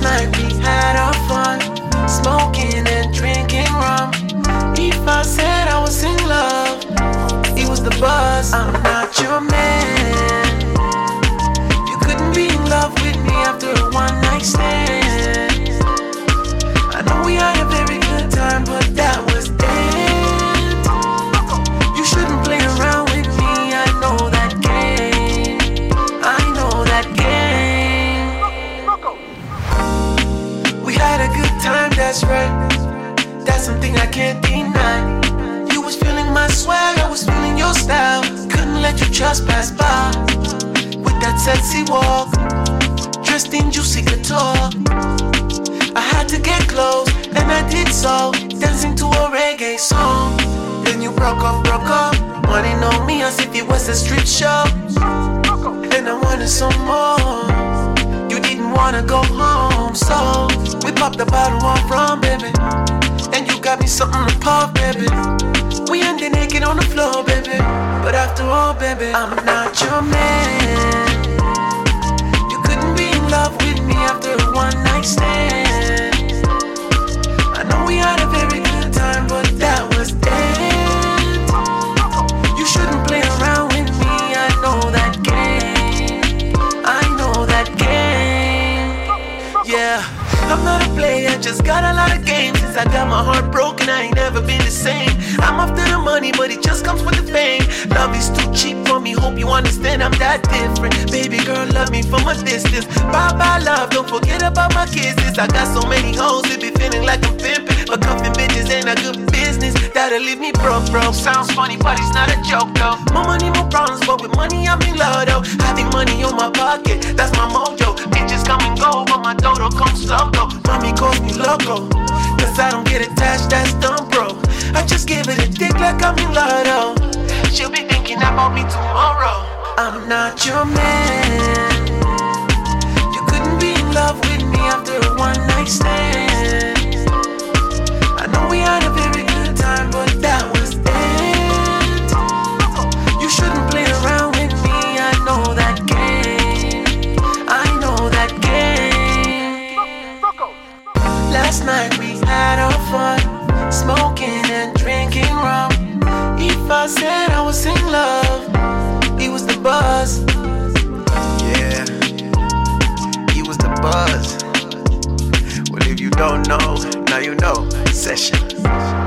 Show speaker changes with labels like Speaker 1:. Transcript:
Speaker 1: night. Can't deny. You was feeling my swag, I was feeling your style. Couldn't let you just pass by. With that sexy walk, dressed in juicy couture. I had to get close, and I did so. Dancing to a reggae song. Then you broke off, broke up. Money on me as if it was a strip show. And I wanted some more. You didn't wanna go home, so popped the bottle one from, baby. And you got me something to pop, baby. We ended naked on the floor, baby. But after all, baby, I'm not your man. I'm not a player, just got a lot of games. Since I got my heart broken, I ain't never been the same. I'm after the money, but it just comes with the fame. Love is too cheap for me, hope you understand I'm that different. Baby girl, love me from a distance. Bye bye, love, don't forget about my kisses. I got so many hoes, it be feeling like I'm pimping. But cuffing bitches ain't a good business. That'll leave me broke, bro. Sounds funny, but it's not a joke, though. More money, more problems, but with money, I'm in love, though. Having money on my pocket, though. Mommy calls me loco. Cause I don't get attached, that's dumb, bro. I just give it a dick like I'm in lotto. She'll be thinking about me tomorrow. I'm not your man. Night we had our fun, smoking and drinking rum. If I said I was in love, it was the buzz.
Speaker 2: Yeah, he was the buzz. Well, if you don't know, now you know. Session.